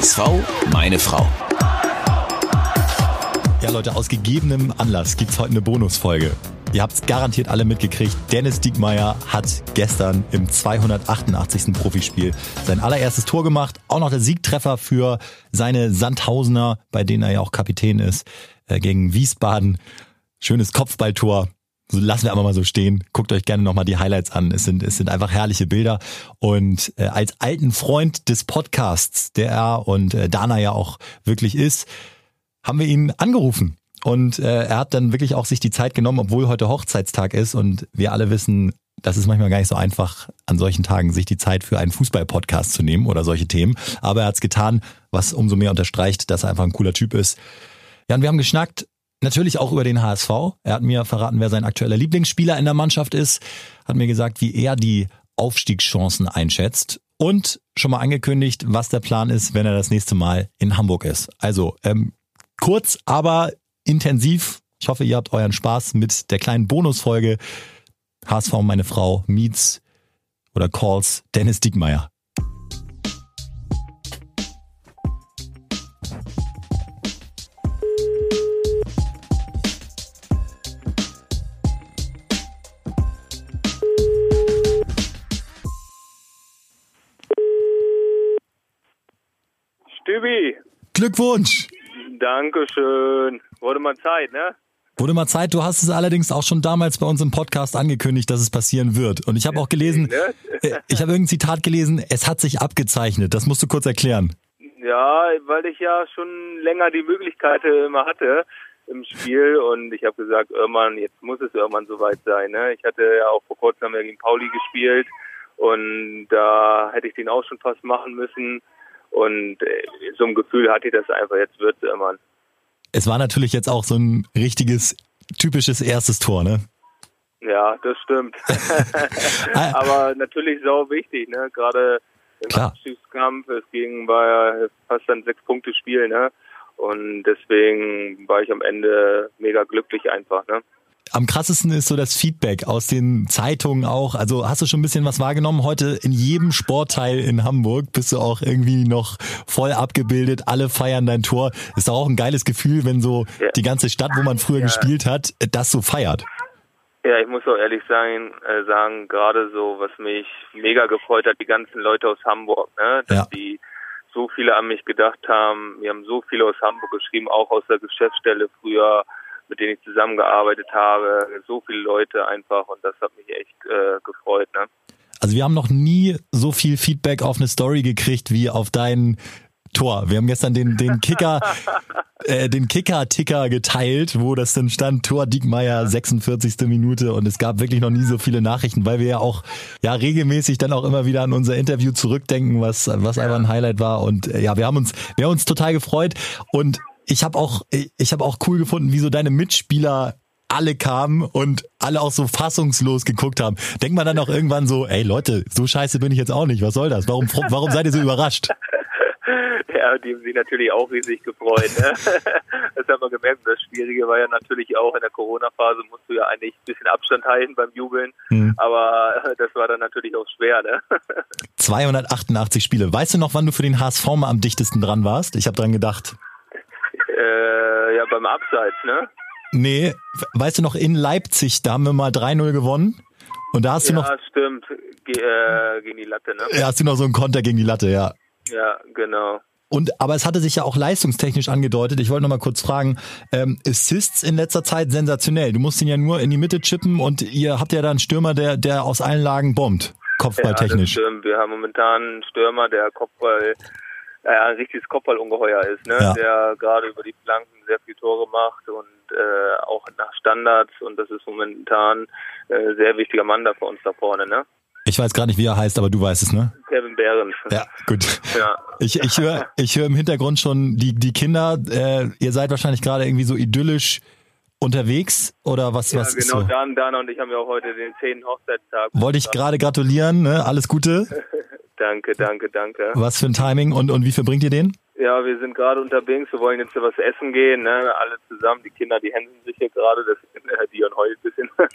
HSV, meine Frau. Ja, Leute, aus gegebenem Anlass gibt's heute eine Bonusfolge. Ihr habt's garantiert alle mitgekriegt. Dennis Diekmeyer hat gestern im 288. Profispiel sein allererstes Tor gemacht. Auch noch der Siegtreffer für seine Sandhausener, bei denen er ja auch Kapitän ist, äh, gegen Wiesbaden. Schönes Kopfballtor. Lassen wir einfach mal so stehen. Guckt euch gerne nochmal die Highlights an. Es sind, es sind einfach herrliche Bilder. Und äh, als alten Freund des Podcasts, der er und äh, Dana ja auch wirklich ist, haben wir ihn angerufen. Und äh, er hat dann wirklich auch sich die Zeit genommen, obwohl heute Hochzeitstag ist und wir alle wissen, das ist manchmal gar nicht so einfach, an solchen Tagen sich die Zeit für einen Fußball-Podcast zu nehmen oder solche Themen. Aber er hat es getan, was umso mehr unterstreicht, dass er einfach ein cooler Typ ist. Ja, und wir haben geschnackt, natürlich auch über den HSV. Er hat mir verraten, wer sein aktueller Lieblingsspieler in der Mannschaft ist, hat mir gesagt, wie er die Aufstiegschancen einschätzt und schon mal angekündigt, was der Plan ist, wenn er das nächste Mal in Hamburg ist. Also ähm, kurz, aber intensiv. Ich hoffe, ihr habt euren Spaß mit der kleinen Bonusfolge HSV meine Frau meets oder calls Dennis Diekmeyer. Stübi, Glückwunsch! Dankeschön. Wurde mal Zeit, ne? Wurde mal Zeit, du hast es allerdings auch schon damals bei uns im Podcast angekündigt, dass es passieren wird. Und ich habe auch gelesen, Ne? äh, ich habe irgendein Zitat gelesen, es hat sich abgezeichnet. Das musst du kurz erklären. Ja, weil ich ja schon länger die Möglichkeit immer hatte im Spiel und ich habe gesagt, irgendwann, jetzt muss es irgendwann soweit sein. Ne? Ich hatte ja auch vor kurzem gegen Pauli gespielt und da hätte ich den auch schon fast machen müssen. Und äh, so ein Gefühl hatte ich das einfach, jetzt wird es irgendwann. Es war natürlich jetzt auch so ein richtiges, typisches erstes Tor, ne? Ja, das stimmt. Aber natürlich sau wichtig, ne? Gerade im Klar. Abstiegskampf, es ging ja fast ein sechs Punkte Spiel, ne? Und deswegen war ich am Ende mega glücklich einfach, ne? Am krassesten ist so das Feedback aus den Zeitungen auch. Also hast du schon ein bisschen was wahrgenommen? Heute in jedem Sportteil in Hamburg bist du auch irgendwie noch voll abgebildet. Alle feiern dein Tor. Ist doch auch ein geiles Gefühl, wenn so Ja. die ganze Stadt, wo man früher Ja. gespielt hat, das so feiert. Ja, ich muss auch ehrlich sein, äh, sagen, gerade so, was mich mega gefreut hat, die ganzen Leute aus Hamburg, ne? Dass Ja. die so viele an mich gedacht haben. Wir haben so viele aus Hamburg geschrieben, auch aus der Geschäftsstelle früher, mit denen ich zusammengearbeitet habe. So viele Leute einfach und das hat mich echt äh, gefreut, ne? Also wir haben noch nie so viel Feedback auf eine Story gekriegt wie auf dein Tor. Wir haben gestern den, den Kicker, äh, den Kicker-Ticker geteilt, wo das dann stand, Tor Diekmeyer, 46. Minute und es gab wirklich noch nie so viele Nachrichten, weil wir ja auch ja regelmäßig dann auch immer wieder an unser Interview zurückdenken, was, was einfach ein Highlight war und äh, ja, wir haben uns, wir haben uns total gefreut und ich habe auch, ich habe auch cool gefunden, wie so deine Mitspieler alle kamen und alle auch so fassungslos geguckt haben. Denkt man dann auch irgendwann so, ey Leute, so scheiße bin ich jetzt auch nicht. Was soll das? Warum, warum seid ihr so überrascht? Ja, die haben sich natürlich auch riesig gefreut. Ne? Das haben wir gemerkt. Das Schwierige war ja natürlich auch in der Corona-Phase musst du ja eigentlich ein bisschen Abstand halten beim Jubeln. Hm. Aber äh, das war dann natürlich auch schwer. Ne? 288 Spiele. Weißt du noch, wann du für den HSV mal am dichtesten dran warst? Ich habe dran gedacht. Äh, ja, beim Abseits, ne? Nee, weißt du noch, in Leipzig, da haben wir mal 3-0 gewonnen. Und da hast du ja, noch, stimmt. Ge äh, gegen die Latte, ne? ja, hast du noch so einen Konter gegen die Latte, ja. Ja, genau. Und aber es hatte sich ja auch leistungstechnisch angedeutet. Ich wollte noch mal kurz fragen, ähm, Assists in letzter Zeit sensationell. Du musst ihn ja nur in die Mitte chippen und ihr habt ja da einen Stürmer, der der aus allen Lagen bombt, Ja, das kopfballtechnisch. stimmt. Wir haben momentan einen Stürmer, der Kopfball, ja, ein richtiges Kopfballungeheuer ist, ne? Ja. Der gerade über die Flanken sehr viele Tore macht und äh, auch nach Standards und das ist momentan äh, sehr wichtiger Mann da für uns da vorne, ne? ich weiß gar nicht, wie er heißt, aber du weißt es, ne? Kevin Behrens. Ja, gut. Ja. Ich, ich höre ich hör im Hintergrund schon die, die Kinder. Äh, ihr seid wahrscheinlich gerade irgendwie so idyllisch unterwegs oder was, Ja, was ist genau, so? Dan, Dana und ich haben ja auch heute den 10. Hochzeitstag. Wollte ich gerade gratulieren, ne? Alles Gute. Danke, danke, danke. Was für ein Timing und, und wie viel bringt ihr den? Ja, wir sind gerade unterwegs, wir wollen jetzt was essen gehen, ne? Alle zusammen, die Kinder, die hänseln sich hier gerade, das äh, Dion heult ein bisschen.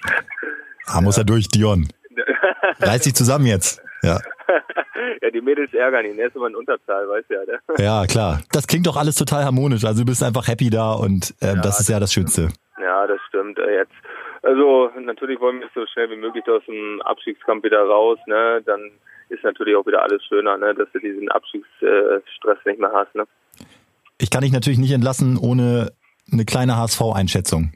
Ah, muss er durch, Dion. Reiß dich zusammen jetzt. Ja. ja, die Mädels ärgern ihn. Er ist immer in Unterzahl, weißt du ja. Ne? Ja, klar. Das klingt doch alles total harmonisch. Also du bist einfach happy da und ähm, ja, das ist ja das Schönste. Ja, das stimmt. Äh, jetzt, also natürlich wollen wir so schnell wie möglich aus dem Abstiegskampf wieder raus. Ne? Dann ist natürlich auch wieder alles schöner, ne? dass du diesen Abstiegsstress nicht mehr hast. Ne? Ich kann dich natürlich nicht entlassen ohne eine kleine HSV-Einschätzung.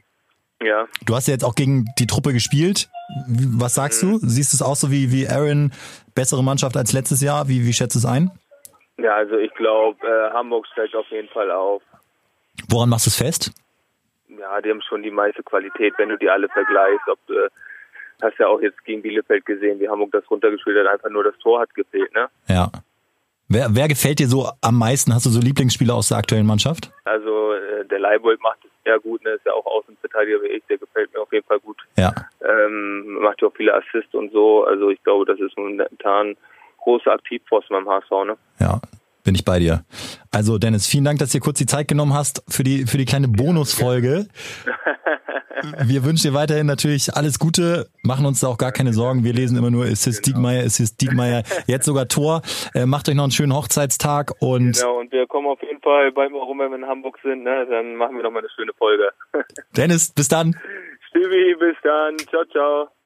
Ja. Du hast ja jetzt auch gegen die Truppe gespielt. Was sagst mhm. du? Siehst du es auch so wie, wie Aaron, bessere Mannschaft als letztes Jahr? Wie, wie schätzt du es ein? Ja, also ich glaube, äh, Hamburg steigt auf jeden Fall auf. Woran machst du es fest? Ja, die haben schon die meiste Qualität, wenn du die alle vergleichst. Ob du hast ja auch jetzt gegen Bielefeld gesehen, wie Hamburg das runtergespielt hat, einfach nur das Tor hat gefehlt, ne? Ja. Wer, wer gefällt dir so am meisten? Hast du so Lieblingsspieler aus der aktuellen Mannschaft? Also äh, der Leibold macht es sehr gut, ne? ist ja auch Außenverteidiger wie ich, der gefällt mir auf jeden Fall gut. Ja. Ähm, macht ja auch viele Assists und so. Also ich glaube, das ist momentan große Aktivposten beim HSV, ne? Ja, bin ich bei dir. Also Dennis, vielen Dank, dass du dir kurz die Zeit genommen hast für die für die kleine Bonusfolge. Wir wünschen dir weiterhin natürlich alles Gute, machen uns da auch gar keine Sorgen. Wir lesen immer nur Assist genau. Diekmeyer, Assist Diekmeyer, jetzt sogar Tor. Äh, macht euch noch einen schönen Hochzeitstag und Genau, und wir kommen auf jeden Fall beim warum wir in Hamburg sind, ne, dann machen wir noch mal eine schöne Folge. Dennis, bis dann. Stübi, bis dann. Ciao, ciao.